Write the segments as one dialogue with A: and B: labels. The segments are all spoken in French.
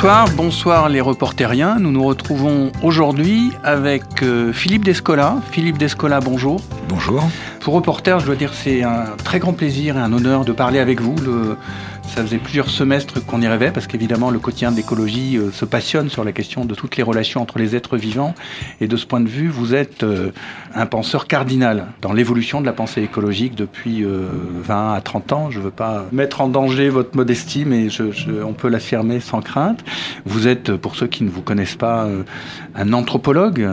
A: Bonsoir, bonsoir les reporteriens. Nous nous retrouvons aujourd'hui avec euh, Philippe Descola. Philippe Descola, bonjour.
B: Bonjour.
A: Pour reporter, je dois dire c'est un très grand plaisir et un honneur de parler avec vous. Le, ça faisait plusieurs semestres qu'on y rêvait parce qu'évidemment le quotidien d'écologie euh, se passionne sur la question de toutes les relations entre les êtres vivants et de ce point de vue vous êtes euh, un penseur cardinal dans l'évolution de la pensée écologique depuis 20 euh, à 30 ans. Je ne veux pas mettre en danger votre modestie mais je, on peut l'affirmer sans crainte. Vous êtes, pour ceux qui ne vous connaissent pas, un anthropologue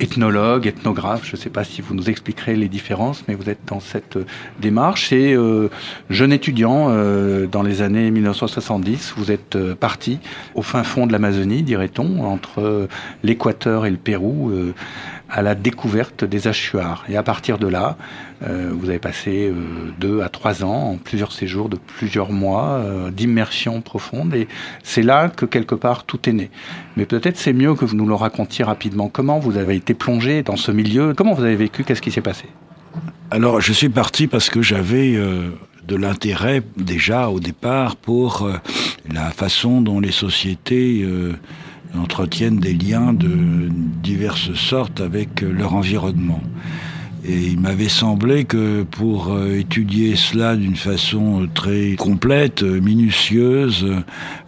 A: ethnologue, ethnographe, je ne sais pas si vous nous expliquerez les différences, mais vous êtes dans cette euh, démarche. Et euh, jeune étudiant, euh, dans les années 1970, vous êtes parti au fin fond de l'Amazonie, dirait-on, entre l'Équateur et le Pérou, à la découverte des hachuars. Et à partir de là, vous avez passé euh, deux à trois ans, en plusieurs séjours de plusieurs mois, euh, d'immersion profonde. Et c'est là que quelque part tout est né. Mais peut-être c'est mieux que vous nous le racontiez rapidement. Comment vous avez été plongé dans ce milieu? Comment vous avez vécu? Qu'est-ce qui s'est passé?
B: Alors je suis parti parce que j'avais de l'intérêt déjà au départ pour la façon dont les sociétés entretiennent des liens de diverses sortes avec leur environnement. Et il m'avait semblé que pour euh, étudier cela d'une façon très complète, minutieuse,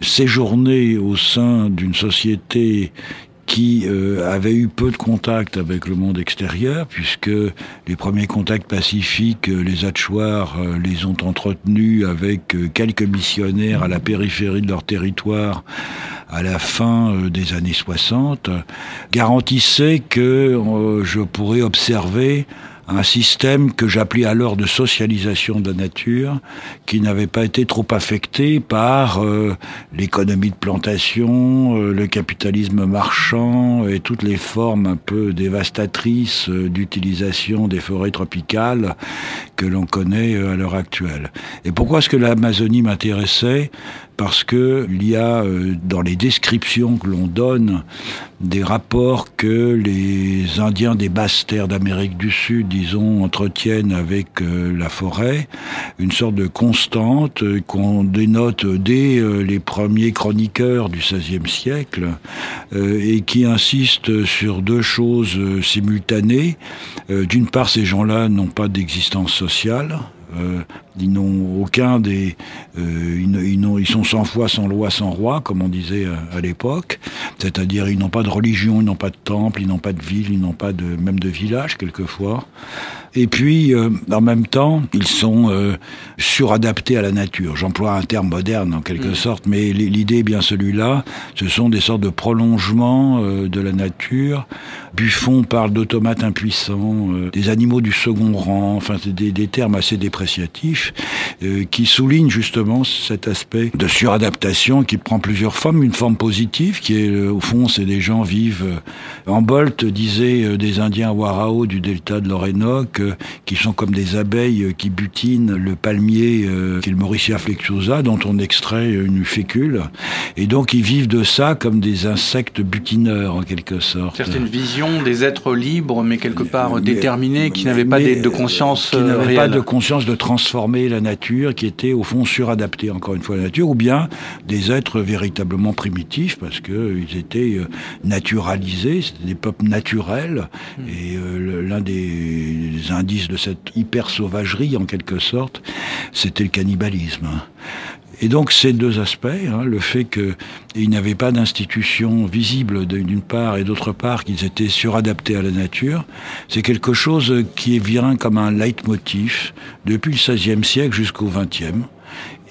B: séjourner au sein d'une société qui euh, avait eu peu de contact avec le monde extérieur, puisque les premiers contacts pacifiques, euh, les Hatchoirs les ont entretenus avec quelques missionnaires à la périphérie de leur territoire à la fin euh, des années 60, garantissait que euh, je pourrais observer un système que j'appelais alors de socialisation de la nature, qui n'avait pas été trop affecté par euh, l'économie de plantation, le capitalisme marchand et toutes les formes un peu dévastatrices d'utilisation des forêts tropicales que l'on connaît à l'heure actuelle. Et pourquoi est-ce que l'Amazonie m'intéressait? Parce que il y a euh, dans les descriptions que l'on donne des rapports que les Indiens des basses terres d'Amérique du Sud, disons, entretiennent avec euh, la forêt, une sorte de constante euh, qu'on dénote dès les premiers chroniqueurs du XVIe siècle et qui insiste sur deux choses simultanées. D'une part, ces gens-là n'ont pas d'existence sociale, euh, ils n'ont aucun des, euh, ils, ils, sont sans foi, sans loi, sans roi, comme on disait à, l'époque. C'est-à-dire, ils n'ont pas de religion, ils n'ont pas de temple, ils n'ont pas de ville, ils n'ont pas de même de village quelquefois. Et puis, euh, en même temps, ils sont euh, suradaptés à la nature. J'emploie un terme moderne en quelque mm. sorte, mais l'idée est bien celui-là. Ce sont des sortes de prolongements euh, de la nature. Buffon parle d'automates impuissants, des animaux du second rang, enfin des, des termes assez dépréciatifs qui soulignent justement cet aspect de suradaptation qui prend plusieurs formes. Une forme positive qui est, au fond, c'est des gens vivent. en Bolt disait des Indiens Warao du delta de l'Orénoque qui sont comme des abeilles euh, qui butinent le palmier, euh, qui est le Mauricia flexuosa, dont on extrait une fécule. Et donc ils vivent de ça comme des insectes butineurs en quelque sorte.
A: C'est une vision des êtres libres, mais quelque part déterminés, qui n'avaient pas de conscience
B: Qui n'avaient pas de conscience de transformer la nature, qui étaient au fond suradaptés encore une fois à la nature, ou bien des êtres véritablement primitifs, parce qu'ils étaient euh, naturalisés, c'était des peuples naturels, hmm. et l'un des indice de cette hyper-sauvagerie, en quelque sorte, c'était le cannibalisme. Et donc ces deux aspects, hein, le fait qu'ils n'avaient pas d'institution visible d'une part et d'autre part qu'ils étaient suradaptés à la nature, c'est quelque chose qui vient comme un leitmotiv depuis le XVIe siècle jusqu'au XXe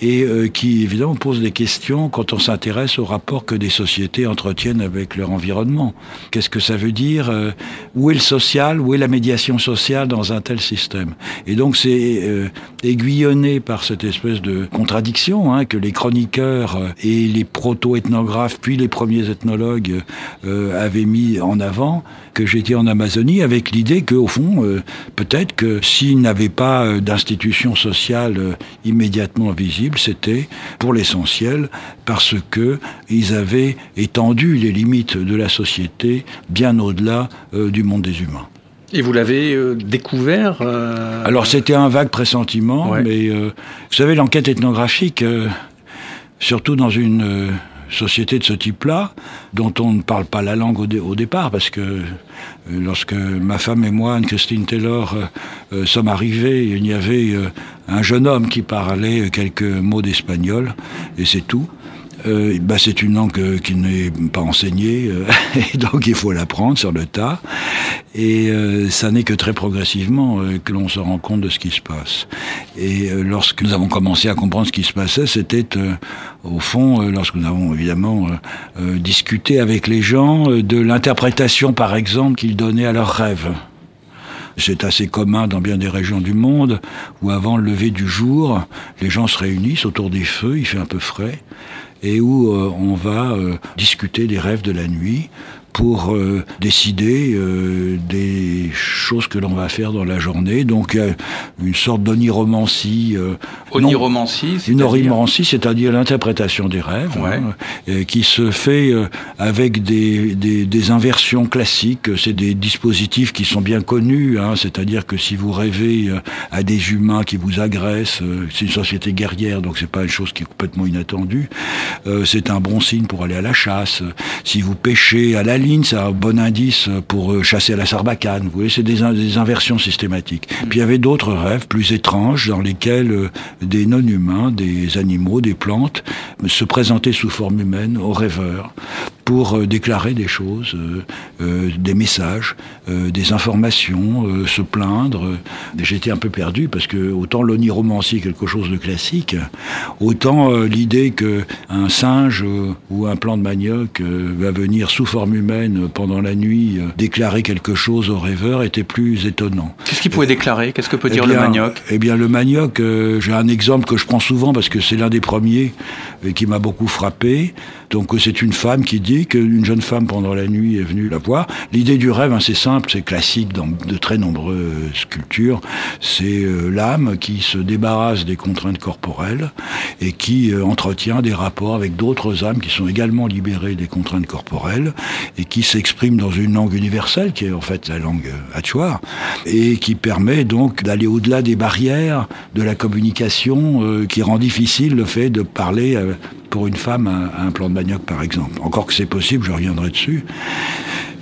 B: et euh, qui évidemment pose des questions quand on s'intéresse au rapport que des sociétés entretiennent avec leur environnement. Qu'est-ce que ça veut dire euh, Où est le social Où est la médiation sociale dans un tel système? Et donc c'est euh, aiguillonné par cette espèce de contradiction hein, que les chroniqueurs et les proto-ethnographes, puis les premiers ethnologues avaient mis en avant, que j'étais en Amazonie avec l'idée qu'au fond, peut-être que s'ils n'avaient pas d'institution sociale immédiatement visible, c'était pour l'essentiel parce que ils avaient étendu les limites de la société bien au-delà euh, du monde des humains.
A: Et vous l'avez euh, découvert
B: euh, Alors c'était un vague pressentiment, mais vous savez l'enquête ethnographique, surtout dans une société de ce type-là, dont on ne parle pas la langue au, départ, parce que euh, lorsque ma femme et moi, Anne-Christine Taylor, euh, sommes arrivés, il y avait un jeune homme qui parlait quelques mots d'espagnol, et c'est tout. Euh, bah, c'est une langue euh, qui n'est pas enseignée, euh, et donc il faut l'apprendre sur le tas. Et ça n'est que très progressivement que l'on se rend compte de ce qui se passe. Et lorsque nous avons commencé à comprendre ce qui se passait, c'était au fond, lorsque nous avons évidemment discuté avec les gens de l'interprétation, par exemple, qu'ils donnaient à leurs rêves. C'est assez commun dans bien des régions du monde où avant le lever du jour, les gens se réunissent autour des feux, il fait un peu frais, et où euh, on va euh, discuter des rêves de la nuit pour euh, décider euh, des choses que l'on va faire dans la journée. Donc une sorte d'oniromancie.
A: Euh, oniromancie
B: Une oniromancie, c'est-à-dire l'interprétation des rêves, hein, qui se fait avec des, des, des, inversions classiques. C'est des dispositifs qui sont bien connus. Hein, c'est-à-dire que si vous rêvez à des humains qui vous agressent, c'est une société guerrière, donc c'est pas une chose qui est complètement inattendue. c'est un bon signe pour aller à la chasse. Si vous pêchez à la ligne, c'est un bon indice pour euh, chasser à la sarbacane. Vous voyez, c'est des, des, inversions systématiques. Mm. Puis il y avait d'autres rêves plus étranges dans lesquels euh, des non-humains, des animaux, des plantes se présentaient sous forme humaine aux rêveurs pour euh, déclarer des choses, euh, euh, des messages, des informations, se plaindre. J'étais un peu perdu parce que autant l'oniromancie est quelque chose de classique, autant l'idée que un singe ou un plant de manioc va venir sous forme humaine pendant la nuit déclarer quelque chose au rêveur était plus étonnant.
A: Qu'est-ce qu'il pouvait déclarer? Qu'est-ce que peut eh dire le manioc?
B: Eh bien, le manioc, j'ai un exemple que je prends souvent parce que c'est l'un des premiers qui m'a beaucoup frappé. Donc c'est une femme qui dit qu'une jeune femme pendant la nuit est venue la voir. L'idée du rêve, hein, c'est simple, c'est classique dans de très nombreuses cultures. C'est euh, l'âme qui se débarrasse des contraintes corporelles et qui euh, entretient des rapports avec d'autres âmes qui sont également libérées des contraintes corporelles et qui s'expriment dans une langue universelle qui est en fait la langue euh, hachoir et qui permet donc d'aller au-delà des barrières de la communication qui rend difficile le fait de parler pour une femme un, un plan de par exemple. Encore que c'est possible, je reviendrai dessus.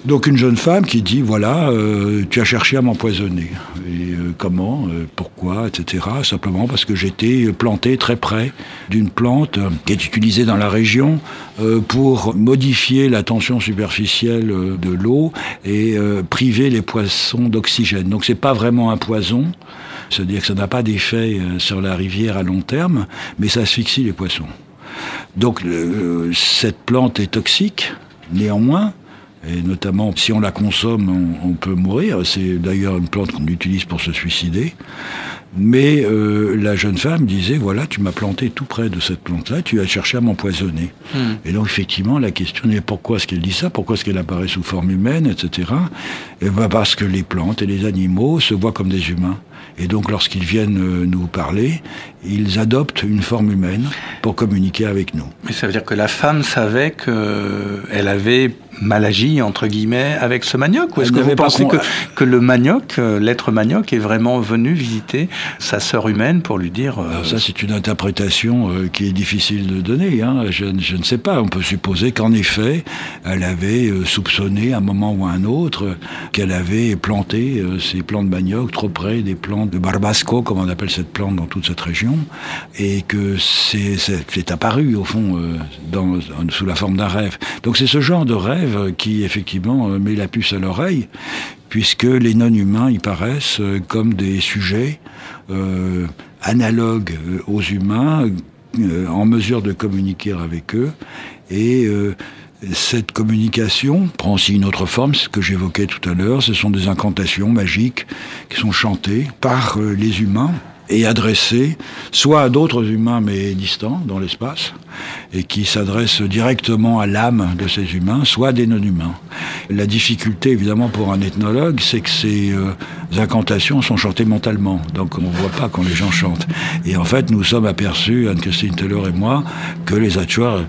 B: Donc une jeune femme qui dit voilà, euh, tu as cherché à m'empoisonner. Et euh, comment, euh, pourquoi, etc. Simplement parce que j'étais planté très près d'une plante qui est utilisée dans la région pour modifier la tension superficielle de l'eau et priver les poissons d'oxygène. Donc c'est pas vraiment un poison. C'est-à-dire que ça n'a pas d'effet sur la rivière à long terme, mais ça asphyxie les poissons. Donc euh, cette plante est toxique, néanmoins, et notamment si on la consomme, on, peut mourir. C'est d'ailleurs une plante qu'on utilise pour se suicider. Mais euh, la jeune femme disait, voilà, tu m'as planté tout près de cette plante-là, tu as cherché à m'empoisonner. Hmm. Et donc effectivement, la question est pourquoi est-ce qu'elle dit ça? Pourquoi est-ce qu'elle apparaît sous forme humaine, etc. Et ben parce que les plantes et les animaux se voient comme des humains. Et donc lorsqu'ils viennent euh, nous parler, ils adoptent une forme humaine pour communiquer avec nous.
A: Mais ça veut dire que la femme savait qu'elle avait mal agi, entre guillemets, avec ce manioc Ou est-ce que vous pensez que, que, le manioc, euh, l'être manioc, est vraiment venu visiter sa sœur humaine pour lui dire...
B: Euh, ça, c'est une interprétation qui est difficile de donner. Hein. Je, je, ne sais pas. On peut supposer qu'en effet, elle avait soupçonné à un moment ou à un autre qu'elle avait planté ces plants de manioc trop près des plants de barbasco, comme on appelle cette plante dans toute cette région, et que c'est apparu au fond euh, dans, sous la forme d'un rêve. Donc c'est ce genre de rêve qui effectivement euh, met la puce à l'oreille, puisque les non-humains y paraissent euh, comme des sujets analogues aux humains, en mesure de communiquer avec eux, et cette communication prend aussi une autre forme, ce que j'évoquais tout à l'heure, ce sont des incantations magiques qui sont chantées par euh, les humains et adressées soit à d'autres humains mais distants dans l'espace, et qui s'adressent directement à l'âme de ces humains, soit à des non-humains. La difficulté évidemment pour un ethnologue, c'est que ces euh, incantations sont chantées mentalement, donc on ne voit pas quand les gens chantent. Et en fait, nous sommes aperçus, Anne-Christine Taylor et moi, que les Achuars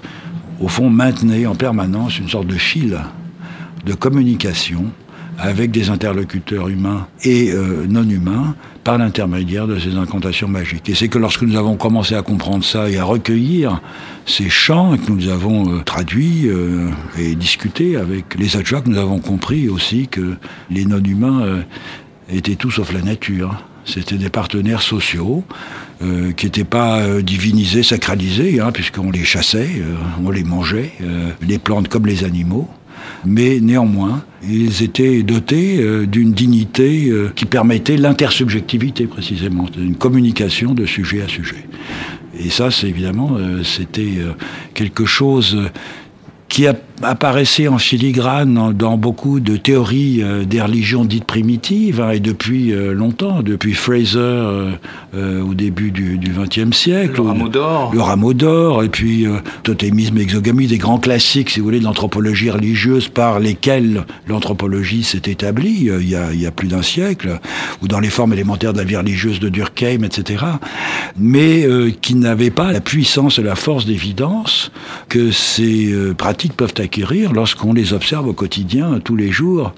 B: au fond, maintenait en permanence une sorte de fil de communication avec des interlocuteurs humains et non humains par l'intermédiaire de ces incantations magiques. Et c'est que lorsque nous avons commencé à comprendre ça et à recueillir ces chants que nous avons traduits et discuté avec les que nous avons compris aussi que les non-humains étaient tout sauf la nature. C'était des partenaires sociaux euh, qui n'étaient pas euh, divinisés, sacralisés, hein, puisqu'on les chassait, euh, on les mangeait, les plantes comme les animaux. Mais néanmoins, ils étaient dotés d'une dignité qui permettait l'intersubjectivité précisément, une communication de sujet à sujet. Et ça, c'est évidemment, c'était quelque chose qui apparaissait en filigrane dans, beaucoup de théories euh, des religions dites primitives, hein, et depuis euh, longtemps, depuis Fraser euh, au début du XXe siècle.
A: Le rameau d'or.
B: Le rameau d'or, et puis totémisme, exogamie, des grands classiques, si vous voulez, de l'anthropologie religieuse par lesquels l'anthropologie s'est établie il y, a, il y a plus d'un siècle, ou dans les formes élémentaires de la vie religieuse de Durkheim, etc., mais qui n'avaient pas la puissance et la force d'évidence que ces pratiques peuvent acquérir lorsqu'on les observe au quotidien, tous les jours.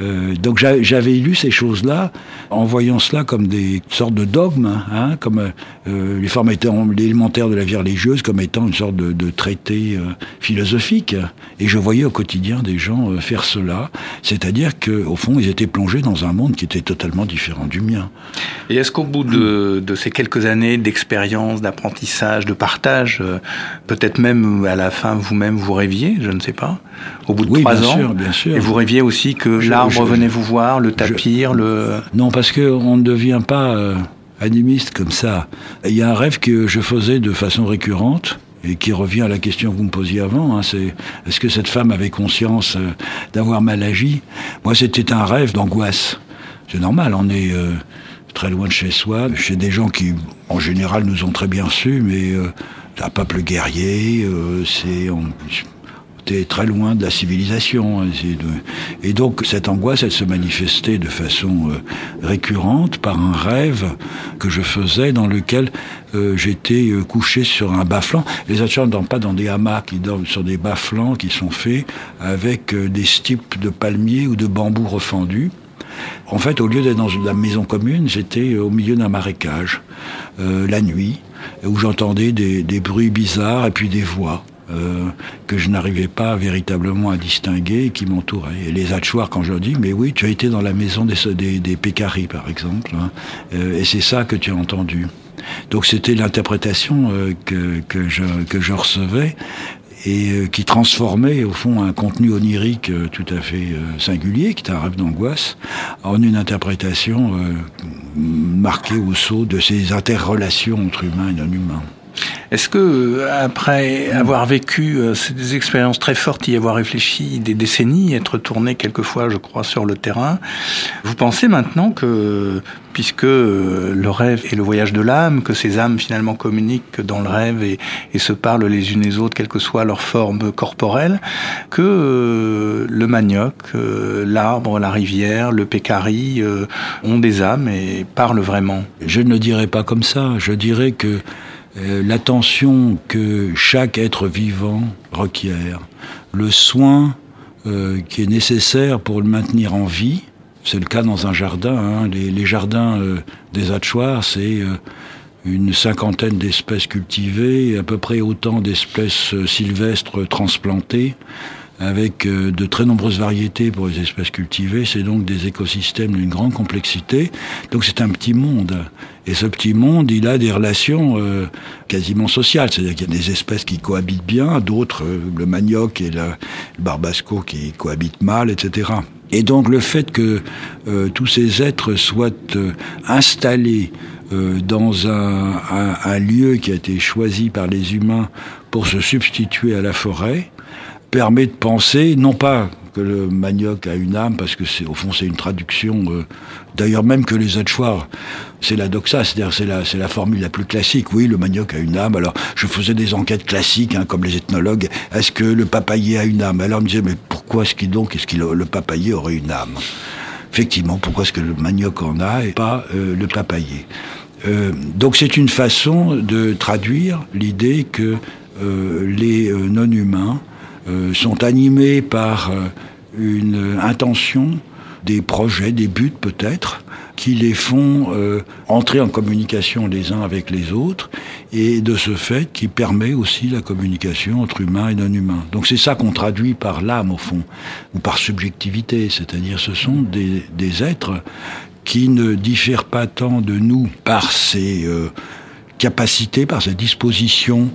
B: Euh, donc j'avais lu ces choses-là en voyant cela comme des sortes de dogmes, hein, comme euh, les formes élémentaires de la vie religieuse, comme étant une sorte de, de traité euh, philosophique. Et je voyais au quotidien des gens euh, faire cela, c'est-à-dire qu'au fond, ils étaient plongés dans un monde qui était totalement différent du mien.
A: Et est-ce qu'au bout de, de, ces quelques années d'expérience, d'apprentissage, de partage, peut-être même à la fin vous-même vous rêviez je ne sais pas, au bout de trois ans.
B: bien sûr.
A: Et vous rêviez aussi que l'arbre venait vous voir, le tapir, le...
B: Non, parce qu'on ne devient pas euh, animiste comme ça. Il y a un rêve que je faisais de façon récurrente et qui revient à la question que vous me posiez avant, hein, c'est est-ce que cette femme avait conscience euh, d'avoir mal agi? Moi, c'était un rêve d'angoisse. C'est normal, on est euh, très loin de chez soi, chez des gens qui, en général, nous ont très bien su, mais un peuple guerrier, c'est très loin de la civilisation. Hein, et donc cette angoisse, elle se manifestait de façon euh, récurrente par un rêve que je faisais dans lequel euh, j'étais euh, couché sur un bas-flanc. Les Hatchers ne dorment pas dans des hamacs, ils dorment sur des bas-flancs qui sont faits avec des stipes de palmiers ou de bambous refendus. En fait, au lieu d'être dans la maison commune, j'étais au milieu d'un marécage, la nuit, où j'entendais des bruits bizarres et puis des voix. Euh, que je n'arrivais pas véritablement à distinguer et qui m'entouraient. Et les Hatchoirs, quand je leur dis, mais oui, tu as été dans la maison des, des, des Pécaris, par exemple, hein, euh, et c'est ça que tu as entendu. Donc c'était l'interprétation euh, que, que, je, recevais et qui transformait au fond un contenu onirique tout à fait singulier, qui est un rêve d'angoisse, en une interprétation marquée au sceau de ces interrelations entre humains et non humains.
A: Est-ce que, après avoir vécu euh, ces expériences très fortes, y avoir réfléchi des décennies, être tourné quelquefois, je crois, sur le terrain, vous pensez maintenant que, puisque euh, le rêve est le voyage de l'âme, que ces âmes finalement communiquent dans le rêve et, se parlent les unes les autres, quelle que soit leur forme corporelle, que euh, le manioc, l'arbre, la rivière, le pécari ont des âmes et parlent vraiment?
B: Je ne dirais pas comme ça. Je dirais que euh, l'attention que chaque être vivant requiert, le soin euh, qui est nécessaire pour le maintenir en vie. C'est le cas dans un jardin. Hein. Les, jardins euh, des Hatchoirs, c'est une cinquantaine d'espèces cultivées, à peu près autant d'espèces sylvestres transplantées avec euh, de très nombreuses variétés pour les espèces cultivées. C'est donc des écosystèmes d'une grande complexité. Donc c'est un petit monde. Et ce petit monde, il a des relations euh, quasiment sociales. C'est-à-dire qu'il y a des espèces qui cohabitent bien, d'autres, euh, le manioc et le barbasco, qui cohabitent mal, etc. Et donc le fait que tous ces êtres soient installés dans un, un, lieu qui a été choisi par les humains pour se substituer à la forêt, permet de penser, non pas que le manioc a une âme, parce que c'est au fond c'est une traduction, euh, d'ailleurs même que les Hatchoirs, c'est la doxa, c'est-à-dire c'est la, c'est la formule la plus classique. Oui, le manioc a une âme. Alors je faisais des enquêtes classiques, hein, comme les ethnologues. Est-ce que le papayer a une âme? Alors on me disait, mais pourquoi est-ce qu'il donc est-ce qu'il le papayer aurait une âme? Effectivement, pourquoi est-ce que le manioc en a et pas euh, le papayer? Euh, Donc c'est une façon de traduire l'idée que les non-humains sont animés par euh, une intention des projets, des buts peut-être, qui les font euh, entrer en communication les uns avec les autres, et de ce fait qui permet aussi la communication entre humains et non-humains. Donc c'est ça qu'on traduit par l'âme au fond, ou par subjectivité, c'est-à-dire ce sont des, êtres qui ne diffèrent pas tant de nous par ses euh, capacités, par sa disposition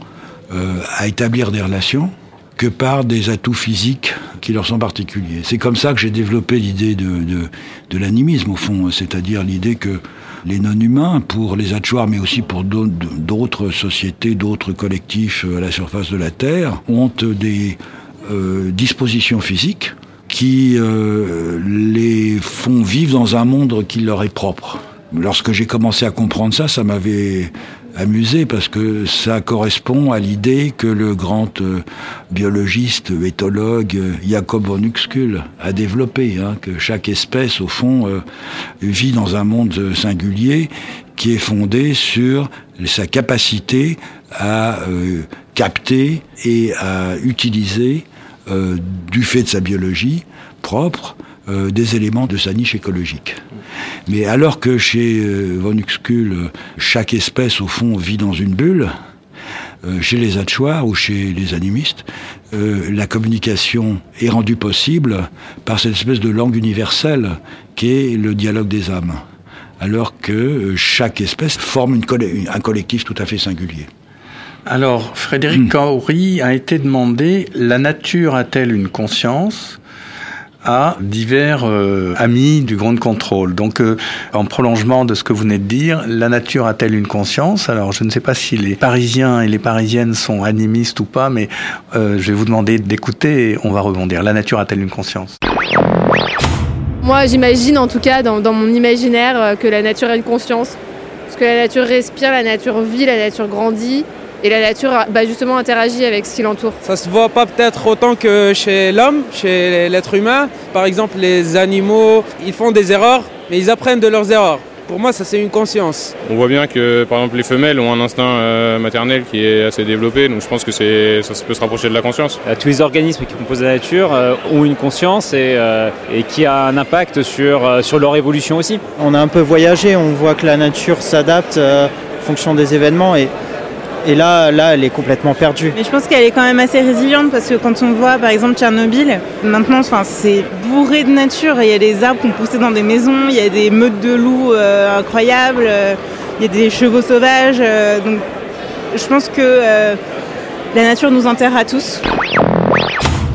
B: euh, à établir des relations, que par des atouts physiques qui leur sont particuliers. C'est comme ça que j'ai développé l'idée de, de, de l'animisme, au fond, c'est-à-dire l'idée que les non-humains, pour les Atchouars, mais aussi pour d'autres sociétés, d'autres collectifs à la surface de la Terre, ont des euh, dispositions physiques qui euh, les font vivre dans un monde qui leur est propre. Lorsque j'ai commencé à comprendre ça, ça m'avait amusé parce que ça correspond à l'idée que le grand euh, biologiste, éthologue euh, Jacob von Uxküll a développé, hein, que chaque espèce, au fond, euh, vit dans un monde singulier qui est fondé sur sa capacité à capter et à utiliser, du fait de sa biologie propre, des éléments de sa niche écologique. Mais alors que chez euh, von Uxküll, chaque espèce, au fond, vit dans une bulle, euh, chez les Atchoirs ou chez les animistes, euh, la communication est rendue possible par cette espèce de langue universelle qui est le dialogue des âmes, alors que chaque espèce forme une un collectif tout à fait singulier.
A: Alors, Frédéric mmh. a été demandé, la nature a-t-elle une conscience? À divers euh, amis du Grand Contrôle. Donc, euh, en prolongement de ce que vous venez de dire, la nature a-t-elle une conscience? Alors, je ne sais pas si les Parisiens et les Parisiennes sont animistes ou pas, mais euh, je vais vous demander d'écouter et on va rebondir. La nature a-t-elle une conscience?
C: Moi, j'imagine, en tout cas, dans, dans mon imaginaire, que la nature a une conscience. Parce que la nature respire, la nature vit, la nature grandit. Et la nature bah, justement interagit avec ce qui l'entoure.
D: Ça se voit pas peut-être autant que chez l'homme, chez l'être humain. Par exemple, les animaux, ils font des erreurs, mais ils apprennent de leurs erreurs. Pour moi, ça c'est une conscience.
E: On voit bien que par exemple les femelles ont un instinct euh, maternel qui est assez développé, donc je pense que ça peut se rapprocher de la conscience.
F: Euh, tous les organismes qui composent la nature euh, ont une conscience et, et, qui a un impact sur, sur leur évolution aussi.
G: On a un peu voyagé, on voit que la nature s'adapte en fonction des événements et et là, là, elle est complètement perdue.
H: Mais je pense qu'elle est quand même assez résiliente parce que quand on voit par exemple Tchernobyl, maintenant c'est bourré de nature. Il y a des arbres qu'on poussait dans des maisons, il y a des meutes de loups euh, incroyables, euh, il y a des chevaux sauvages. Euh, donc je pense que la nature nous enterre à tous.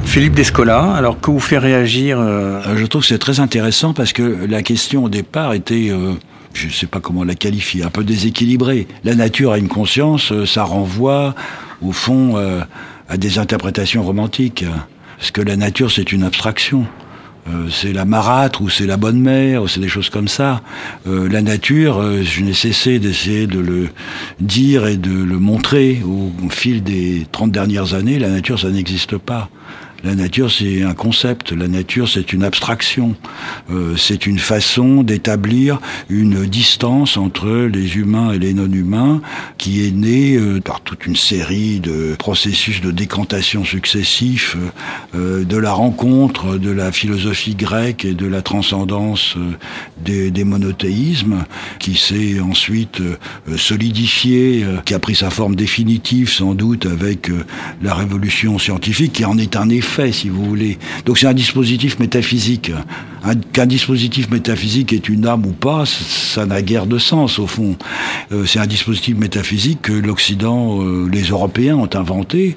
A: Philippe Descola, alors que vous fait réagir
B: Je trouve que c'est très intéressant parce que la question au départ était je ne sais pas comment la qualifier, un peu déséquilibré. La nature a une conscience, euh, ça renvoie au fond euh, à des interprétations romantiques. Parce que la nature, c'est une abstraction. Euh, c'est la marâtre ou c'est la bonne mère ou c'est des choses comme ça. la nature, je n'ai cessé d'essayer de le dire et de le montrer au fil des 30 dernières années. La nature, ça n'existe pas. La nature, c'est un concept. La nature, c'est une abstraction. Euh, c'est une façon d'établir une distance entre les humains et les non-humains qui est née euh, par toute une série de processus de décantation successifs, euh, de la rencontre de la philosophie grecque et de la transcendance des, des, monothéismes, qui s'est ensuite solidifié, qui a pris sa forme définitive sans doute avec la révolution scientifique, qui en est un effet si vous voulez. Donc c'est un dispositif métaphysique. Qu'un dispositif métaphysique est une âme ou pas, ça n'a guère de sens au fond. Euh, c'est un dispositif métaphysique que l'Occident, euh, les Européens ont inventé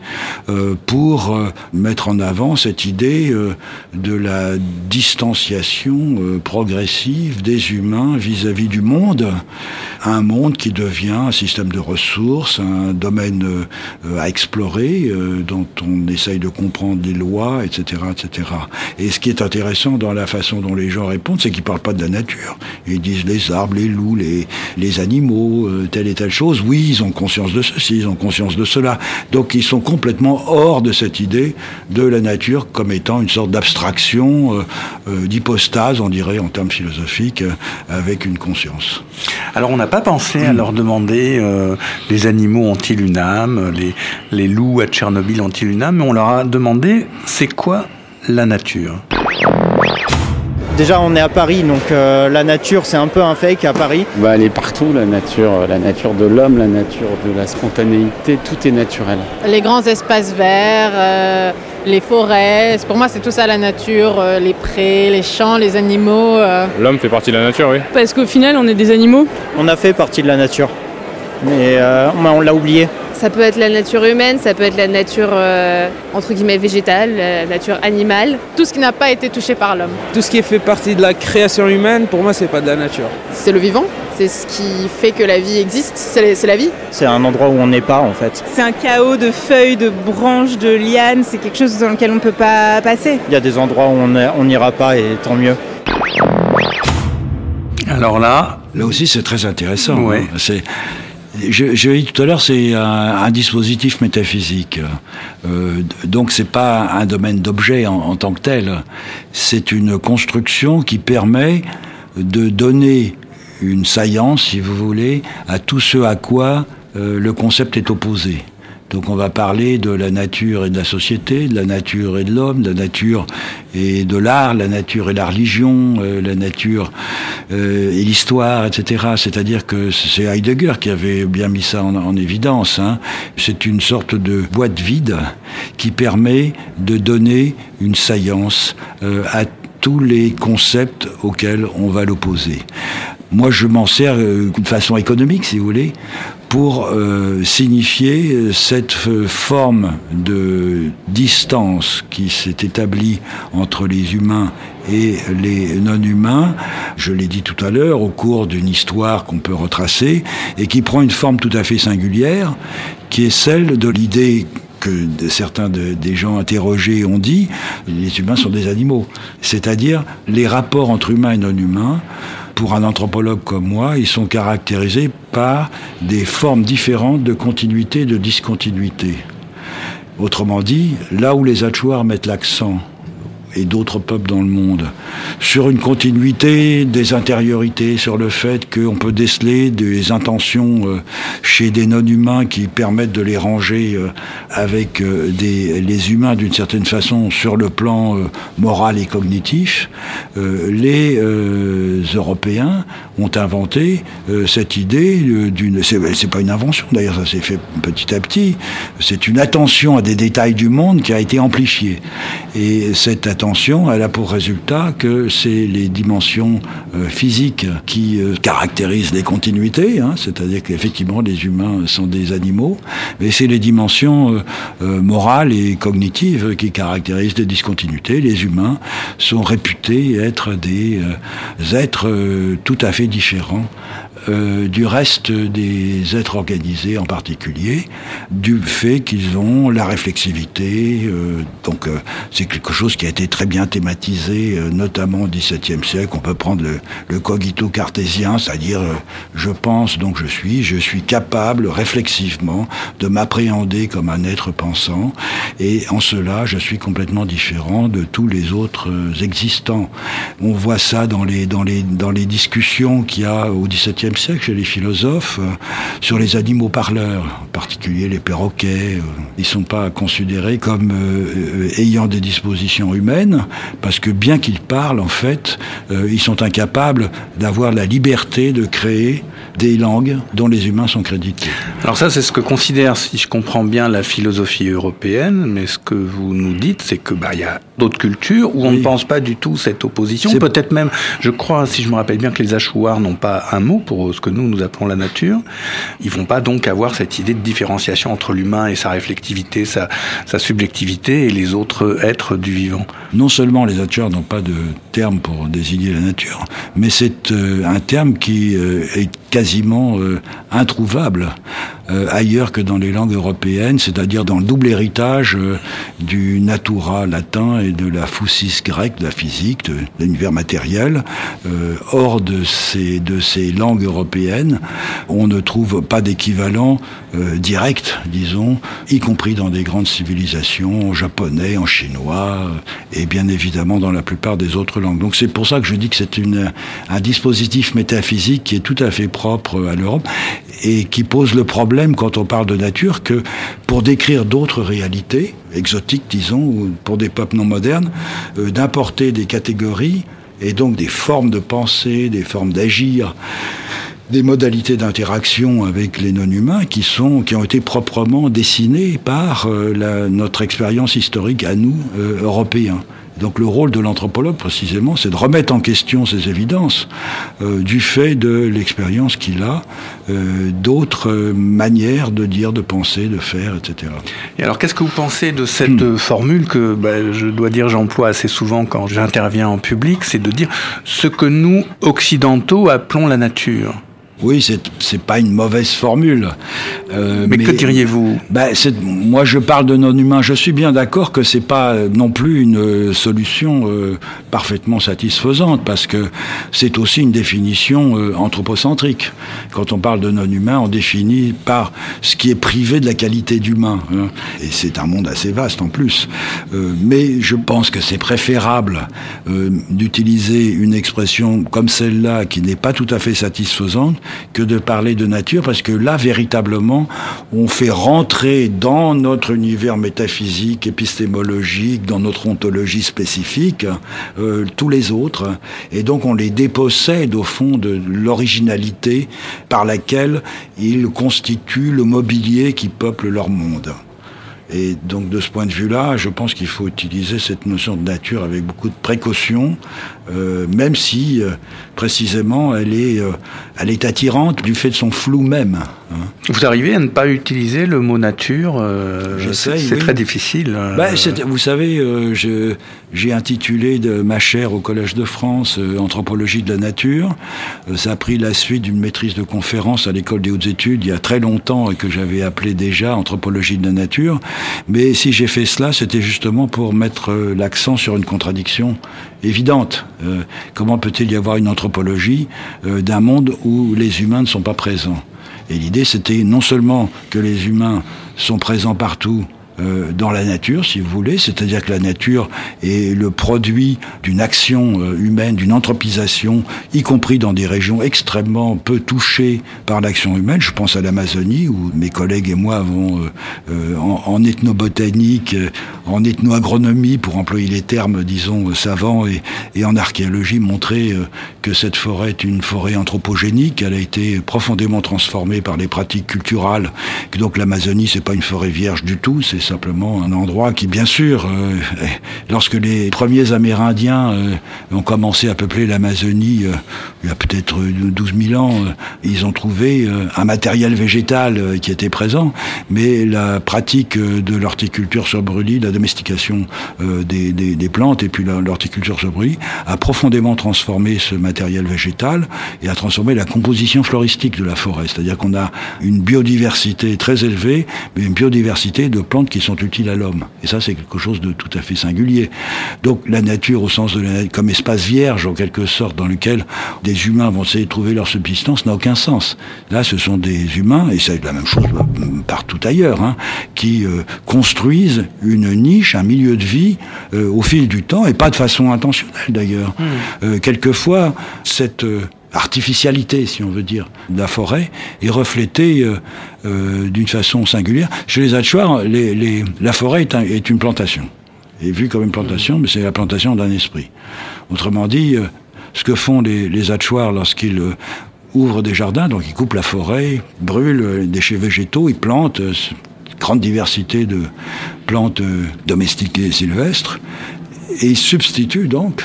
B: euh, pour mettre en avant cette idée de la distanciation progressive des humains vis-à-vis -vis du monde, un monde qui devient un système de ressources, un domaine à explorer, dont on essaye de comprendre les lois etc., etc. Et ce qui est intéressant dans la façon dont les gens répondent, c'est qu'ils parlent pas de la nature. Ils disent les arbres, les loups, les, les animaux, euh, telle et telle chose. Oui, ils ont conscience de ceci, ils ont conscience de cela. Donc ils sont complètement hors de cette idée de la nature comme étant une sorte d'abstraction, euh, euh, d'hypostase, on dirait en termes philosophiques, avec une conscience.
A: Alors on n'a pas pensé à leur demander les animaux ont-ils une âme, les, les loups à Tchernobyl ont-ils une âme, mais on leur a demandé c'est quoi la nature?
G: Déjà, on est à Paris, donc euh, la nature, c'est un peu un fake à Paris.
I: Bah, elle est partout, la nature, la nature de l'homme, la nature de la spontanéité, tout est naturel.
J: Les grands espaces verts, euh, les forêts, pour moi c'est tout ça la nature, euh, les prés, les champs, les animaux. euh.
E: L'homme fait partie de la nature, oui.
K: Parce qu'au final, on est des animaux.
G: On a fait partie de la nature, mais euh, on l'a oublié.
C: Ça peut être la nature humaine, ça peut être la nature euh, entre guillemets végétale, la nature animale.
J: Tout ce qui n'a pas été touché par l'homme.
D: Tout ce qui fait partie de la création humaine, pour moi, c'est pas de la nature.
J: C'est le vivant, c'est ce qui fait que la vie existe, c'est la vie.
G: C'est un endroit où on n'est pas en fait.
H: C'est un chaos de feuilles, de branches, de lianes, c'est quelque chose dans lequel on ne peut pas passer.
G: Il y a des endroits où on n'ira pas et tant mieux.
A: Alors là,
B: Là aussi, c'est très intéressant.
A: Ouais.
B: hein. Je, je dit tout à l'heure, c'est un, un dispositif métaphysique. Euh, donc, c'est pas un domaine d'objet en, en tant que tel. C'est une construction qui permet de donner une saillance, si vous voulez, à tout ce à quoi euh, le concept est opposé. Donc on va parler de la nature et de la société, de la nature et de l'homme, de la nature et de l'art, la nature et la religion, euh, la nature euh, et l'histoire, etc. C'est-à-dire que c'est Heidegger qui avait bien mis ça en, en évidence. hein. C'est une sorte de boîte vide qui permet de donner une saillance euh, à tous les concepts auxquels on va l'opposer. Moi, je m'en sers euh, de façon économique, si vous voulez, pour euh, signifier euh, cette forme de distance qui s'est établie entre les humains et les non-humains, je l'ai dit tout à l'heure, au cours d'une histoire qu'on peut retracer, et qui prend une forme tout à fait singulière, qui est celle de l'idée certains de- des gens interrogés ont dit, les humains sont des animaux. C'est-à-dire les rapports entre humains et non-humains, pour un anthropologue comme moi, ils sont caractérisés par des formes différentes de continuité et de discontinuité. Autrement dit, là où les Achuars mettent l'accent, et d'autres peuples dans le monde, sur une continuité des intériorités, sur le fait qu'on peut déceler des intentions euh, chez des non-humains qui permettent de les ranger euh, avec euh, les humains d'une certaine façon sur le plan moral et cognitif, les Européens ont inventé euh, cette idée euh, d'une... C'est c'est pas une invention d'ailleurs, ça s'est fait petit à petit. C'est une attention à des détails du monde qui a été amplifiée. Et cette attention, elle a pour résultat que c'est les dimensions euh, physiques qui caractérisent les continuités, hein, c'est-à-dire qu'effectivement les humains sont des animaux, mais c'est les dimensions morales et cognitives qui caractérisent les discontinuités. Les humains sont réputés être des êtres tout à fait différents euh, du reste des êtres organisés en particulier, du fait qu'ils ont la réflexivité. euh, donc euh, c'est quelque chose qui a été très bien thématisé, notamment au XVIIe siècle. On peut prendre le, le cogito cartésien, c'est-à-dire je pense donc je suis, je suis capable réflexivement de m'appréhender comme un être pensant, et en cela je suis complètement différent de tous les autres existants. On voit ça dans les dans les dans les discussions qu'il y a au XVIIe siècle chez les philosophes euh, sur les animaux parleurs, en particulier les perroquets. euh, ils sont pas considérés comme euh, ayant des dispositions humaines parce que bien qu'ils parlent, en fait, euh, ils sont incapables d'avoir la liberté de créer des langues dont les humains sont crédités.
A: Alors ça, c'est ce que considère, si je comprends bien, la philosophie européenne. Mais ce que vous nous dites, c'est que bah y a d'autres cultures où on ne pense pas du tout cette opposition.
B: C'est-
A: Peut-être même, je crois, si je me rappelle bien, que les Achuars n'ont pas un mot pour ce que nous nous appelons la nature. Ils vont pas donc avoir cette idée de différenciation entre l'humain et sa réflectivité, sa, subjectivité et les autres êtres du vivant.
B: Non seulement les Hatchers n'ont pas de terme pour désigner la nature, mais c'est euh, un terme qui euh, est quasiment euh, introuvable euh, ailleurs que dans les langues européennes, c'est-à-dire dans le double héritage euh, du natura latin et de la physis grecque, de la physique, de, de l'univers matériel. Euh, hors de ces, de ces langues européennes, on ne trouve pas d'équivalent euh, disons, y compris dans des grandes civilisations, en japonais, en chinois, euh, et bien évidemment dans la plupart des autres langues. Donc c'est pour ça que je dis que c'est un dispositif métaphysique qui est tout à fait propre à l'Europe et qui pose le problème quand on parle de nature que pour décrire d'autres réalités, exotiques disons, ou pour des peuples non modernes, euh, d'importer des catégories et donc des formes de pensée, des formes d'agir des modalités d'interaction avec les non-humains qui sont qui ont été proprement dessinées par euh, la, notre expérience historique à nous euh, Européens. Donc le rôle de l'anthropologue, précisément, c'est de remettre en question ces évidences euh, du fait de l'expérience qu'il a, euh, d'autres manières de dire, de penser, de faire, etc.
A: Et alors, qu'est-ce que vous pensez de cette hmm. formule que bah, je dois dire j'emploie assez souvent quand j'interviens en public, c'est de dire ce que nous, occidentaux, appelons la nature?
B: Oui, c'est pas une mauvaise formule.
A: Euh, mais, que diriez-vous
B: ben, Moi, je parle de non-humain. Je suis bien d'accord que c'est pas non plus une euh, solution euh, parfaitement satisfaisante, parce que c'est aussi une définition euh, anthropocentrique. Quand on parle de non-humain, on définit par ce qui est privé de la qualité d'humain. Hein. Et c'est un monde assez vaste en plus. Euh, mais je pense que c'est préférable d'utiliser une expression comme celle-là, qui n'est pas tout à fait satisfaisante, que de parler de nature, parce que là, véritablement, on fait rentrer dans notre univers métaphysique, épistémologique, dans notre ontologie spécifique, euh, tous les autres, et donc on les dépossède au fond de l'originalité par laquelle ils constituent le mobilier qui peuple leur monde. Et donc de ce point de vue-là, je pense qu'il faut utiliser cette notion de nature avec beaucoup de précaution, euh, même si euh, précisément elle est, euh, elle est attirante du fait de son flou même.
A: Hein. Vous arrivez à ne pas utiliser le mot nature J'essaie. C'est très difficile.
B: Bah, vous savez, j'ai intitulé de ma chaire au Collège de France Anthropologie de la nature. ça a pris la suite d'une maîtrise de conférence à l'école des hautes études il y a très longtemps et que j'avais appelé déjà Anthropologie de la nature. Mais si j'ai fait cela, c'était justement pour mettre l'accent sur une contradiction évidente. Euh, comment peut-il y avoir une anthropologie euh, d'un monde où les humains ne sont pas présents? Et l'idée, c'était non seulement que les humains sont présents partout, euh, dans la nature, si vous voulez, c'est-à-dire que la nature est le produit d'une action euh, humaine, d'une anthropisation, y compris dans des régions extrêmement peu touchées par l'action humaine. Je pense à l'Amazonie, où mes collègues et moi avons, euh, en, en, ethnobotanique, en ethnoagronomie, pour employer les termes, disons, savants, et, en archéologie, montré que cette forêt est une forêt anthropogénique. Elle a été profondément transformée par les pratiques culturelles. Que donc l'Amazonie, c'est pas une forêt vierge du tout, simplement un endroit qui, bien sûr, euh, lorsque les premiers Amérindiens euh, ont commencé à peupler l'Amazonie, euh, il y a peut-être 12 000 ans, ils ont trouvé un matériel végétal qui était présent, mais la pratique de l'horticulture sur brûlis, la domestication des, des, des, plantes et puis l'horticulture sur brûlis a profondément transformé ce matériel végétal et a transformé la composition floristique de la forêt. C'est-à-dire qu'on a une biodiversité très élevée, mais une biodiversité de plantes qui qui sont utiles à l'homme. Et ça, c'est quelque chose de tout à fait singulier. Donc la nature, au sens de la nature, comme espace vierge, en quelque sorte, dans lequel des humains vont essayer de trouver leur subsistance, n'a aucun sens. Là, ce sont des humains, et c'est la même chose partout ailleurs, hein, qui euh, construisent une niche, un milieu de vie euh, au fil du temps, et pas de façon intentionnelle d'ailleurs. Mmh. Euh, quelquefois, cette artificialité, si on veut dire, de la forêt est reflétée euh, euh, d'une façon singulière. Chez les Hatchoirs, les, la forêt est, est, une plantation. Et vue comme une plantation, mais c'est la plantation d'un esprit. Autrement dit, euh, ce que font les, les lorsqu'ils ouvrent des jardins, donc ils coupent la forêt, brûlent les déchets végétaux, ils plantent grande diversité de plantes domestiques et sylvestres, et ils substituent donc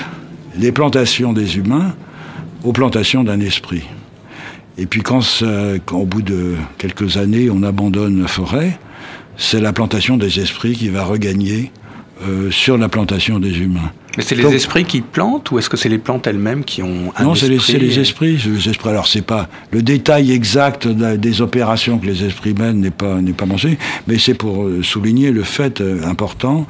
B: les plantations des humains aux plantations d'un esprit. Et puis quand, au bout de quelques années, on abandonne la forêt, c'est la plantation des esprits qui va regagner euh, sur la plantation des humains.
A: Mais c'est les esprits qui plantent ou est-ce que c'est les plantes elles-mêmes qui ont un
B: Non, c'est les, les, esprits. Les esprits. Alors c'est pas le détail exact des opérations que les esprits mènent n'est pas n'est pas mentionné, mais c'est pour euh, souligner le fait euh, important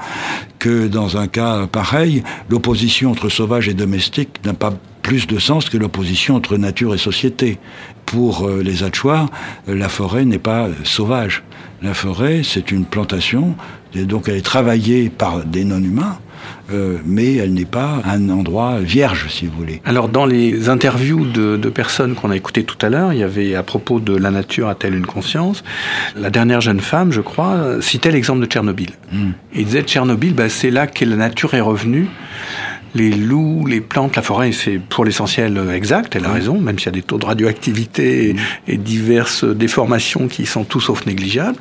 B: que dans un cas pareil, l'opposition entre sauvage et domestique n'a pas plus de sens que l'opposition entre nature et société. Pour euh, les Hatchoirs, euh, la forêt n'est pas sauvage. La forêt, c'est une plantation, et donc elle est travaillée par des non-humains, euh, mais elle n'est pas un endroit vierge, si vous voulez.
A: Alors, dans les interviews de, personnes qu'on a écoutées tout à l'heure, il y avait à propos de la nature a-t-elle une conscience La dernière jeune femme, je crois, citait l'exemple de Tchernobyl. Hmm. Il disait Tchernobyl, bah, c'est là que la nature est revenue les loups, les plantes, la forêt, c'est pour l'essentiel exact, elle a raison, même s'il y a des taux de radioactivité et, diverses déformations qui sont tout sauf négligeables.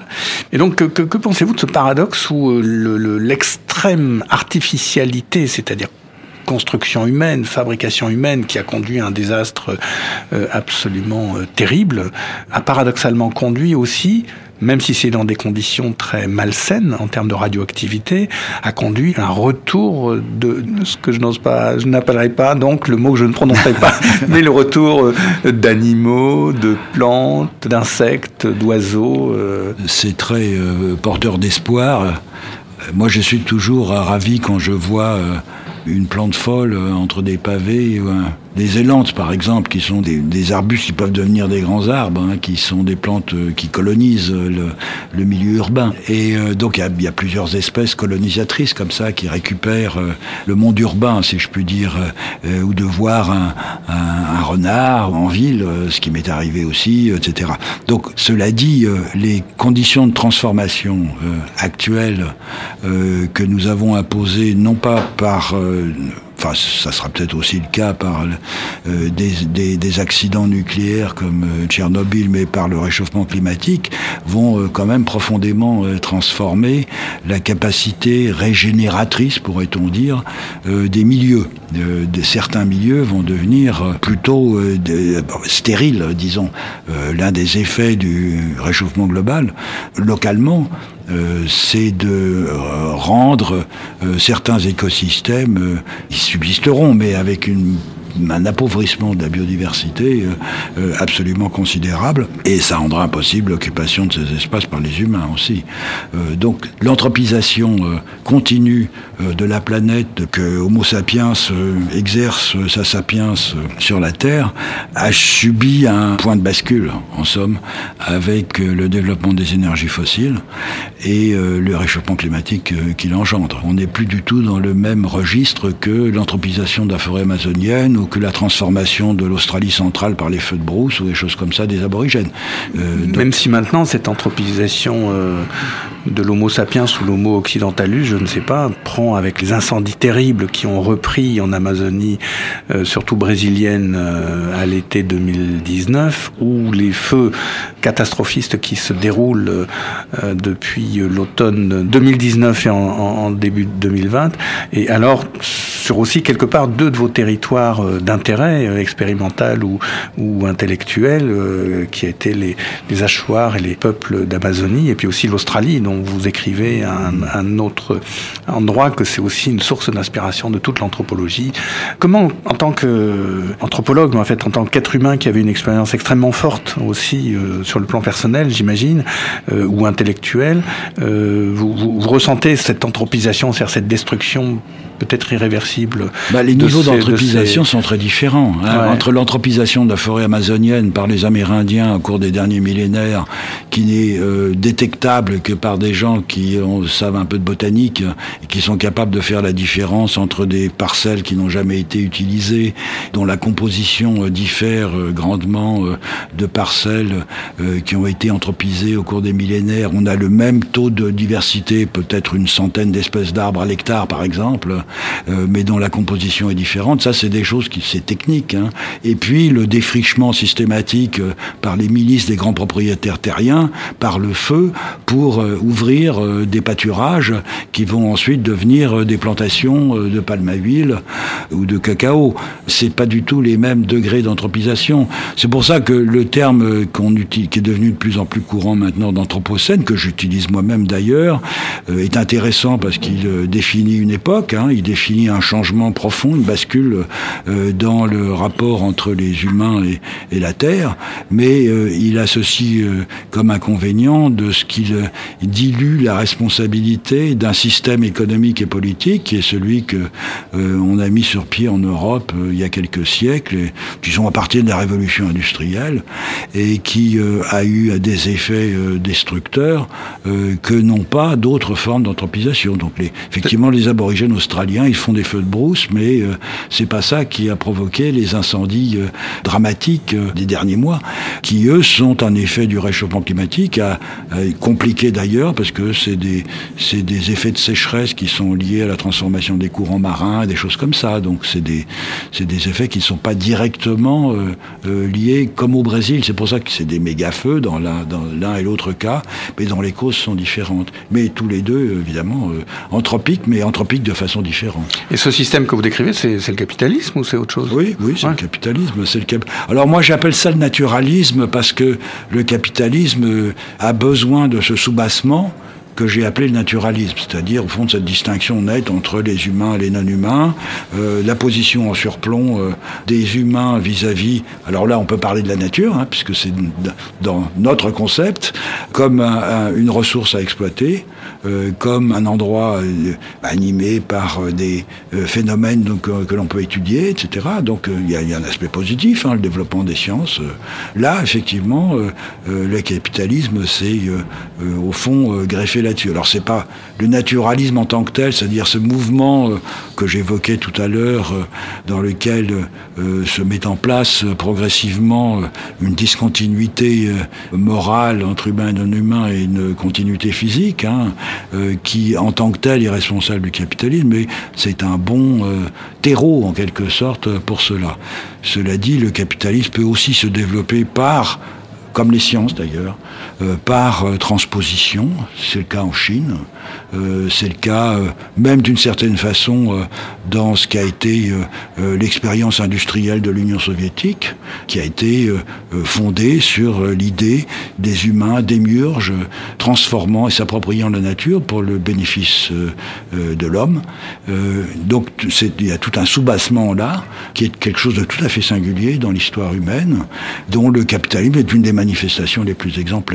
A: Et donc, que, que, pensez-vous de ce paradoxe où l'extrême artificialité, c'est-à-dire construction humaine, fabrication humaine qui a conduit à un désastre euh, absolument euh, terrible, a paradoxalement conduit aussi même si c'est dans des conditions très malsaines en termes de radioactivité, a conduit à un retour de ce que je n'ose pas, je n'appellerai pas donc le mot que je ne prononcerai pas, mais le retour euh, d'animaux, de plantes, d'insectes, d'oiseaux.
B: C'est très porteur d'espoir. Moi, je suis toujours ravi quand je vois une plante folle entre des pavés des élantes, par exemple, qui sont des, arbustes qui peuvent devenir des grands arbres, hein, qui sont des plantes euh, qui colonisent le, milieu urbain. Et euh, donc il y, a, plusieurs espèces colonisatrices comme ça qui récupèrent euh, le monde urbain, si je puis dire, ou de voir un, renard en ville, ce qui m'est arrivé aussi, etc. Donc cela dit, les conditions de transformation actuelles que nous avons imposées, non pas par enfin ça sera peut-être aussi le cas par euh, des, accidents nucléaires comme euh, Tchernobyl, mais par le réchauffement climatique, vont euh, quand même profondément transformer la capacité régénératrice, pourrait-on dire, des milieux. certains milieux vont devenir plutôt stériles, disons. L'un des effets du réchauffement global, localement, euh, c'est de euh, rendre euh, certains écosystèmes, ils subsisteront, mais avec une un appauvrissement de la biodiversité euh, euh, absolument considérable et ça rendra impossible l'occupation de ces espaces par les humains aussi. Euh, donc l'anthropisation continue de la planète que Homo sapiens exerce sa sapiens sur la Terre a subi un point de bascule en somme avec le développement des énergies fossiles et le réchauffement climatique qu'il engendre. On n'est plus du tout dans le même registre que l'anthropisation de la forêt amazonienne que la transformation de l'Australie centrale par les feux de brousse ou des choses comme ça des aborigènes.
A: Euh, Même si maintenant cette anthropisation euh, de l'Homo sapiens ou l'Homo occidentalus, je ne sais pas, prend avec les incendies terribles qui ont repris en Amazonie, euh, surtout brésilienne, à l'été 2019, ou les feux catastrophistes qui se déroulent depuis l'automne 2019 et en, en, début 2020. Et alors, sur aussi quelque part deux de vos territoires d'intérêt euh, expérimental ou, intellectuel, euh, qui a été les, les hachoirs et les peuples d'Amazonie, et puis aussi l'Australie, dont vous écrivez un, autre endroit que c'est aussi une source d'inspiration de toute l'anthropologie. Comment, en tant qu'anthropologue, en fait, en tant qu'être humain qui avait une expérience extrêmement forte aussi euh, sur le plan personnel, j'imagine, ou intellectuel, vous, ressentez cette anthropisation, c'est-à-dire cette destruction peut-être irréversible.
B: Bah, les niveaux d'anthropisation sont très différents. Hein. Entre l'anthropisation de la forêt amazonienne par les Amérindiens au cours des derniers millénaires, qui n'est euh, détectable que par des gens qui savent un peu de botanique et qui sont capables de faire la différence entre des parcelles qui n'ont jamais été utilisées, dont la composition euh, diffère euh, grandement de parcelles qui ont été anthropisées au cours des millénaires. On a le même taux de diversité, peut-être une centaine d'espèces d'arbres à l'hectare par exemple, euh, mais dont la composition est différente. Ça, c'est des choses qui c'est technique. Hein. Et puis le défrichement systématique euh, par les milices des grands propriétaires terriens, par le feu, pour euh, ouvrir des pâturages qui vont ensuite devenir des plantations de palme à huile ou de cacao. C'est pas du tout les mêmes degrés d'anthropisation. C'est pour ça que le terme qu'on utilise, qui est devenu de plus en plus courant maintenant d'anthropocène, que j'utilise moi-même d'ailleurs, est intéressant parce qu'il définit une époque. Hein, définit un changement profond, une bascule euh, dans le rapport entre les humains et, la Terre, mais euh, il associe euh, comme inconvénient de ce qu'il dilue la responsabilité d'un système économique et politique qui est celui que on a mis sur pied en Europe il y a quelques siècles, qui sont à partir de la révolution industrielle et qui a eu des effets destructeurs que n'ont pas d'autres formes d'anthropisation. Donc effectivement, les aborigènes australiens Ils font des feux de brousse, mais euh, c'est pas ça qui a provoqué les incendies euh, dramatiques euh, des derniers mois, qui eux sont un effet du réchauffement climatique, à, compliqué d'ailleurs parce que c'est des des effets de sécheresse qui sont liés à la transformation des courants marins, des choses comme ça. Donc c'est des des effets qui ne sont pas directement liés comme au Brésil. C'est pour ça que c'est des méga feux dans l'un dans l'un et l'autre cas, mais dont les causes sont différentes. Mais tous les deux évidemment anthropiques, mais anthropiques de façon différente.
A: Et ce système que vous décrivez, c'est le capitalisme ou c'est autre chose?
B: Oui, oui, c'est le capitalisme. C'est le cap... Alors moi, j'appelle ça le naturalisme parce que le capitalisme euh, a besoin de ce soubassement que j'ai appelé le naturalisme, c'est-à-dire au fond de cette distinction nette entre les humains et les non-humains, euh, la position en surplomb euh, des humains vis-à-vis, alors là on peut parler de la nature, hein, puisque c'est dans notre concept, comme une ressource à exploiter, euh, comme un endroit animé par des phénomènes que l'on peut étudier, etc. Donc il y, a un aspect positif, hein, le développement des sciences. Là, effectivement, le capitalisme, c'est au fond greffé là-dessus. Alors c'est pas le naturalisme en tant que tel, c'est-à-dire ce mouvement euh, que j'évoquais tout à l'heure, euh, dans lequel euh, se met en place progressivement une discontinuité morale entre humain et non humain et une continuité physique, hein, qui en tant que tel est responsable du capitalisme, mais c'est un bon terreau en quelque sorte pour cela. Cela dit, le capitalisme peut aussi se développer par comme les sciences d'ailleurs, euh, par euh, transposition. C'est le cas en Chine, euh, c'est le cas même d'une certaine façon dans ce qui a été l'expérience industrielle de l'Union soviétique, qui a été fondée sur l'idée des humains démiurges transformant et s'appropriant la nature pour le bénéfice de l'homme. donc il y a tout un soubassement là, qui est quelque chose de tout à fait singulier dans l'histoire humaine, dont le capitalisme est une des manifestations les plus exemplaires.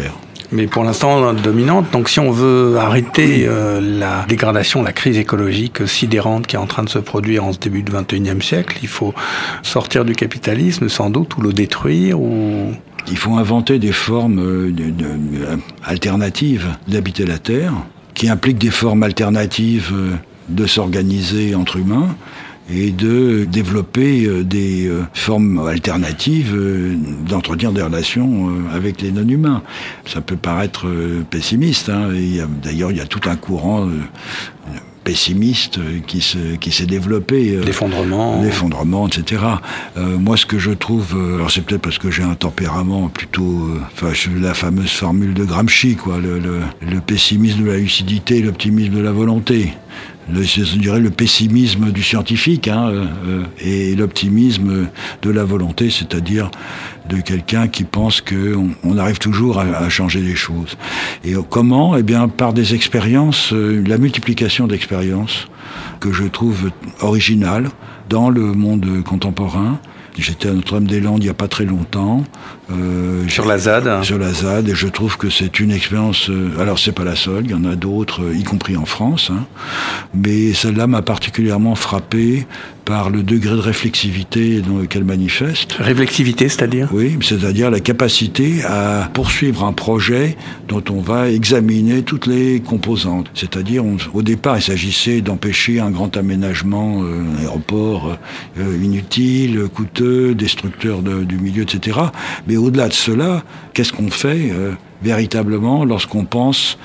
A: Mais pour l'instant dominante. Donc si on veut arrêter euh, la dégradation, la crise écologique sidérante qui est en train de se produire en ce début du 21e siècle, il faut sortir du capitalisme sans doute ou le détruire ou...
B: Il faut inventer des formes euh, euh, alternatives d'habiter la Terre, qui impliquent des formes alternatives de s'organiser entre humains, et de développer euh, des euh, formes alternatives euh, d'entretien des relations avec les non-humains. Ça peut paraître pessimiste. Hein, D'ailleurs, il y a tout un courant pessimiste qui s'est qui s'est développé.
A: L'effondrement.
B: L'effondrement, etc. moi, ce que je trouve, alors c'est peut-être parce que j'ai un tempérament plutôt, enfin, la fameuse formule de Gramsci, quoi, le, le, le pessimisme de la lucidité, l'optimisme de la volonté le, je dirais le pessimisme du scientifique hein, euh, euh, et l'optimisme de la volonté, c'est-à-dire de quelqu'un qui pense qu'on on arrive toujours à, changer les choses. Et comment? Eh bien, par des expériences, euh, la multiplication d'expériences que je trouve originale dans le monde contemporain. J'étais à Notre-Dame-des-Landes il n'y a pas très longtemps.
A: Euh, sur la ZAD
B: Sur la ZAD, et je trouve que c'est une expérience... Euh, alors c'est pas la seule, il y en a d'autres, euh, y compris en France, hein, mais celle-là m'a particulièrement frappé par le degré de réflexivité qu'elle manifeste.
A: Réflexivité, c'est-à-dire?
B: Oui, c'est-à-dire la capacité à poursuivre un projet dont on va examiner toutes les composantes. C'est-à-dire, au départ, il s'agissait d'empêcher un grand aménagement, un aéroport inutile, coûteux, destructeur du milieu, etc. Mais au-delà de cela, qu'est-ce qu'on fait euh, véritablement lorsqu'on pense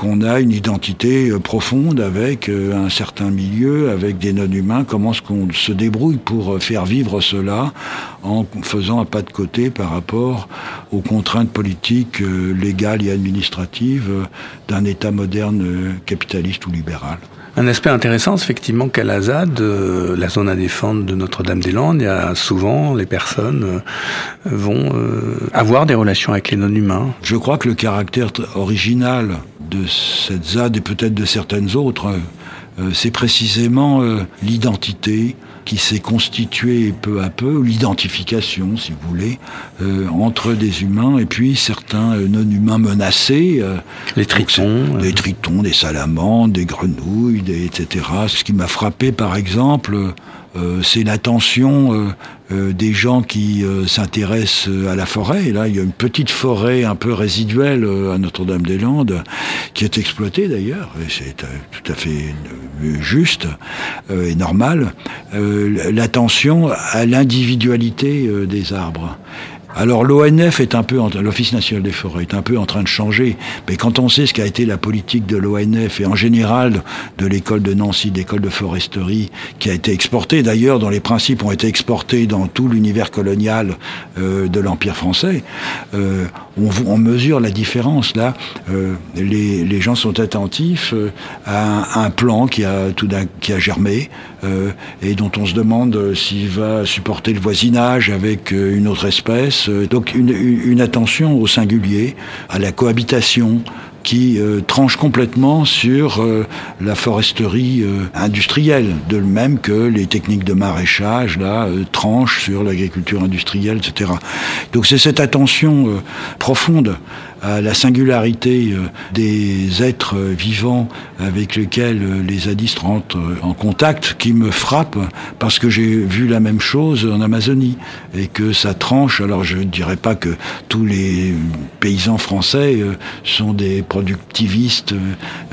B: qu'on a une identité euh, profonde avec euh, un certain milieu, avec des non-humains, comment est-ce qu'on se débrouille pour faire vivre cela en faisant un pas de côté par rapport aux contraintes politiques, légales et administratives d'un État moderne capitaliste ou libéral?
A: Un aspect intéressant, c'est effectivement qu'à la ZAD, euh, la zone à défendre de Notre-Dame-des-Landes, souvent les personnes euh, vont euh, avoir des relations avec les non-humains.
B: Je crois que le caractère original de cette ZAD et peut-être de certaines autres, c'est précisément l'identité, qui s'est constituée peu à peu, l'identification, si vous voulez, euh, entre des humains et puis certains euh, non-humains menacés. Euh,
A: les tritons.
B: Des tritons, des salamandres, des grenouilles, des, etc. Ce qui m'a frappé, par exemple, Euh, c'est l'attention euh, euh, des gens qui s'intéressent à la forêt. Là, il y a une petite forêt un peu résiduelle à Notre-Dame-des-Landes qui est exploitée d'ailleurs, et c'est tout à fait juste et normal. l'attention à l'individualité des arbres. Alors l'ONF est un peu, l'Office national des forêts est un peu en train de changer, mais quand on sait ce qu'a été la politique de l'ONF et en général de l'école de Nancy, d'école de foresterie, qui a été exportée d'ailleurs, dont les principes ont été exportés dans tout l'univers colonial euh, de l'Empire français, euh, on, on, mesure la différence là. Euh, les, gens sont attentifs euh, à un, un, plan qui a tout d'un qui a germé euh, et dont on se demande s'il va supporter le voisinage avec une autre espèce euh, donc une, attention au singulier, à la cohabitation, qui euh, tranche complètement sur euh, la foresterie industrielle, de même que les techniques de maraîchage là tranchent sur l'agriculture industrielle, etc. Donc c'est cette attention profonde à la singularité euh, des êtres vivants avec lesquels euh, les zadistes rentrent euh, en contact qui me frappe parce que j'ai vu la même chose en Amazonie et que ça tranche. Alors je ne dirais pas que tous les paysans français sont des productivistes.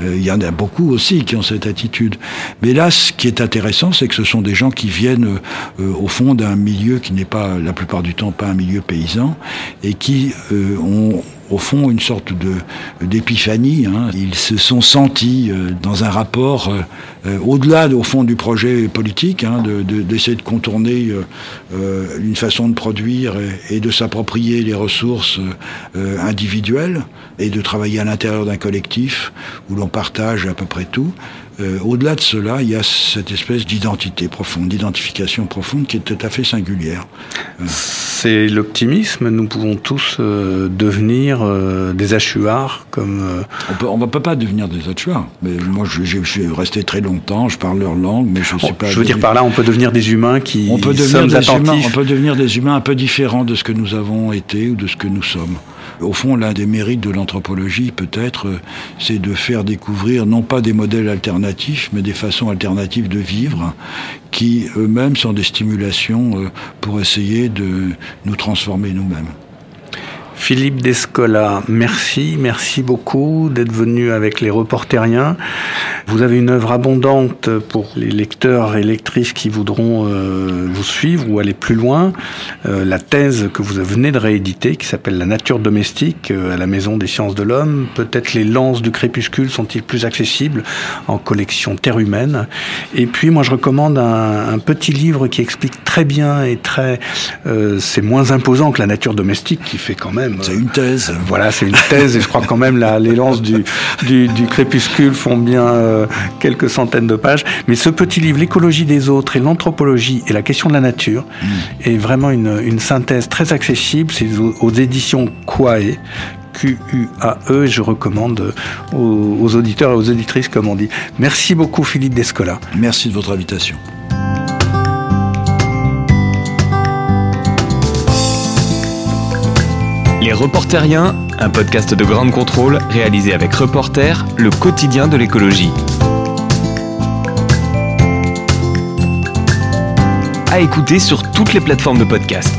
B: Il y en a beaucoup aussi qui ont cette attitude. Mais là, ce qui est intéressant, c'est que ce sont des gens qui viennent au fond d'un milieu qui n'est pas la plupart du temps pas un milieu paysan et qui ont au fond une sorte de d'épiphanie. Hein. Ils se sont sentis euh, dans un rapport euh, euh, au-delà au fond du projet politique, hein, d'essayer de, contourner une façon de produire et de s'approprier les ressources individuelles et de travailler à l'intérieur d'un collectif où l'on partage à peu près tout. Euh, au-delà de cela, il y a cette espèce d'identité profonde, d'identification profonde qui est tout à fait singulière.
A: Euh. C'est l'optimisme. Nous pouvons tous euh, devenir des hachuards comme.
B: On ne peut pas devenir des hachuards. Mais moi, je, suis resté très longtemps. Je parle leur langue, mais je ne suis pas.
A: Je veux dire par là, on peut devenir des humains qui.
B: On peut devenir des humains. On peut devenir des humains un peu différents de ce que nous avons été ou de ce que nous sommes. Au fond, l'un des mérites de l'anthropologie, peut-être, c'est de faire découvrir non pas des modèles alternatifs, mais des façons alternatives de vivre, qui eux-mêmes sont des stimulations euh, pour essayer de nous transformer nous-mêmes.
A: Philippe Descola, merci, merci beaucoup d'être venu avec les reporteriens. Vous avez une œuvre abondante pour les lecteurs et lectrices qui voudront euh, vous suivre ou aller plus loin. Euh, la thèse que vous venez de rééditer, qui s'appelle La nature domestique euh, à la Maison des sciences de l'homme. Peut-être les lances du crépuscule sont-ils plus accessibles en collection Terre humaine. Et puis moi je recommande un, un petit livre qui explique très bien et très... c'est moins imposant que La nature domestique qui fait quand même
B: c'est une thèse.
A: Voilà, c'est une thèse et je crois quand même la, les lances du, du, du crépuscule font bien euh, quelques centaines de pages. Mais ce petit livre, L'écologie des autres et l'anthropologie et la question de la nature, mm. est vraiment une, une, synthèse très accessible. C'est aux, aux éditions Quae, Q-U-A-E. Je recommande aux, aux, auditeurs et aux auditrices, comme on dit. Merci beaucoup, Philippe Descola.
B: Merci de votre invitation.
K: Les Reporteriens, un podcast de grande contrôle réalisé avec Reporter, le quotidien de l'écologie. À écouter sur toutes les plateformes de podcast.